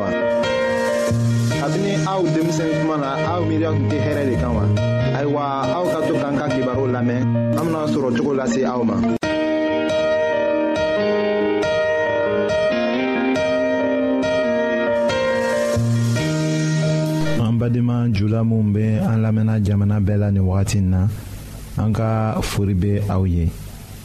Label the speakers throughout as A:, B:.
A: wa. kabini aw denmisɛn kuma na aw miiriya tun tɛ hɛrɛ de kan wa. ayiwa aw ka to k'an ka kibaru lamɛn an bena sɔrɔ cogo lase aw ma.
B: an badenma jula minw be an lamɛnna jamana bɛɛ la ni wagati na an ka fori be aw ye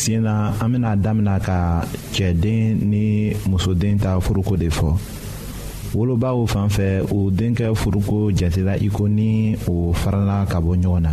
B: sen na an bɛna damina ka cɛden ni musoden ta furuko de fɔ wolobaw fan fɛ u denkɛ furuko jatela iko ni o farala ka bɔ ɲɔgɔn na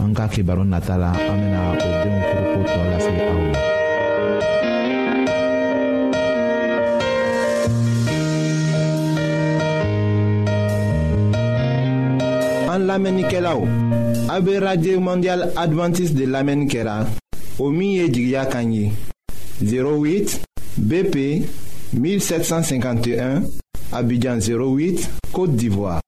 B: an ka kibaru nata la an bena o denw furuko tɔɔ lase aw ma
A: an lamɛnnikɛlaw a be radio mondial advantiste de lamɛnni kɛra o min ye jigiya kan ye 08 bp 1751 abidjan 08 côte d'ivoire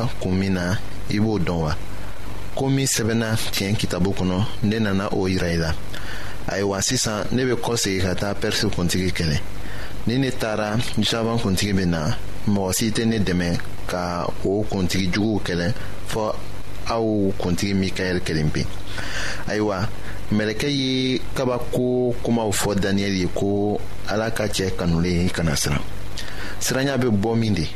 A: an
C: kun min na i b'o dɔn wa ko min sɛbɛnna tiɲɛ kitabu kɔnɔ ne nana o yira i la ayiwa sisan ne bɛ kɔ segin ka taa pɛrisi kuntigi kɛlɛ ni ne taara jaban kuntigi bɛ na mɔgɔ si tɛ ne dɛmɛ ka o kuntigi juguw kɛlɛ fɔ aw kuntigi mikaɛl kelen pe ayiwa mɛlɛkɛ ye kabako kumaw fɔ daniyɛli ye ko ala ka cɛ kanulen kana siran siranya bɛ bɔ min de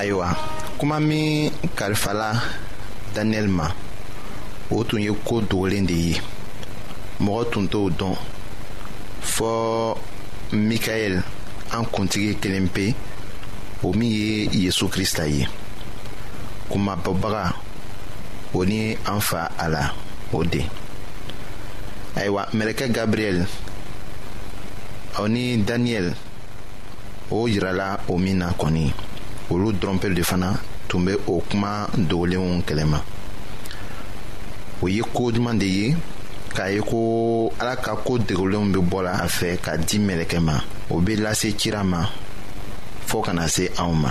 C: ayiwa kuma min kalifala daniyɛli ma o tun ye ko dogolen de ye mɔgɔ tun t'o dɔn fɔɔ mikaɛl an kuntigi kelen pe o min ye yezu krista ye kumabɔbaga o ni an fa a la o den ayiwa mɛlɛkɛ gabriyɛl o ni daniyɛl o jirala o min na kɔni olu dɔrɔnpere de fana tun bɛ o kuma dogolenw kɛlɛma o ye ko duman de ye k'a ye ko ala ka ko degulenw bɛ bɔ la a fɛ ka di mɛlɛkɛ ma o bɛ lase kira ma fɔɔ kana se anw ma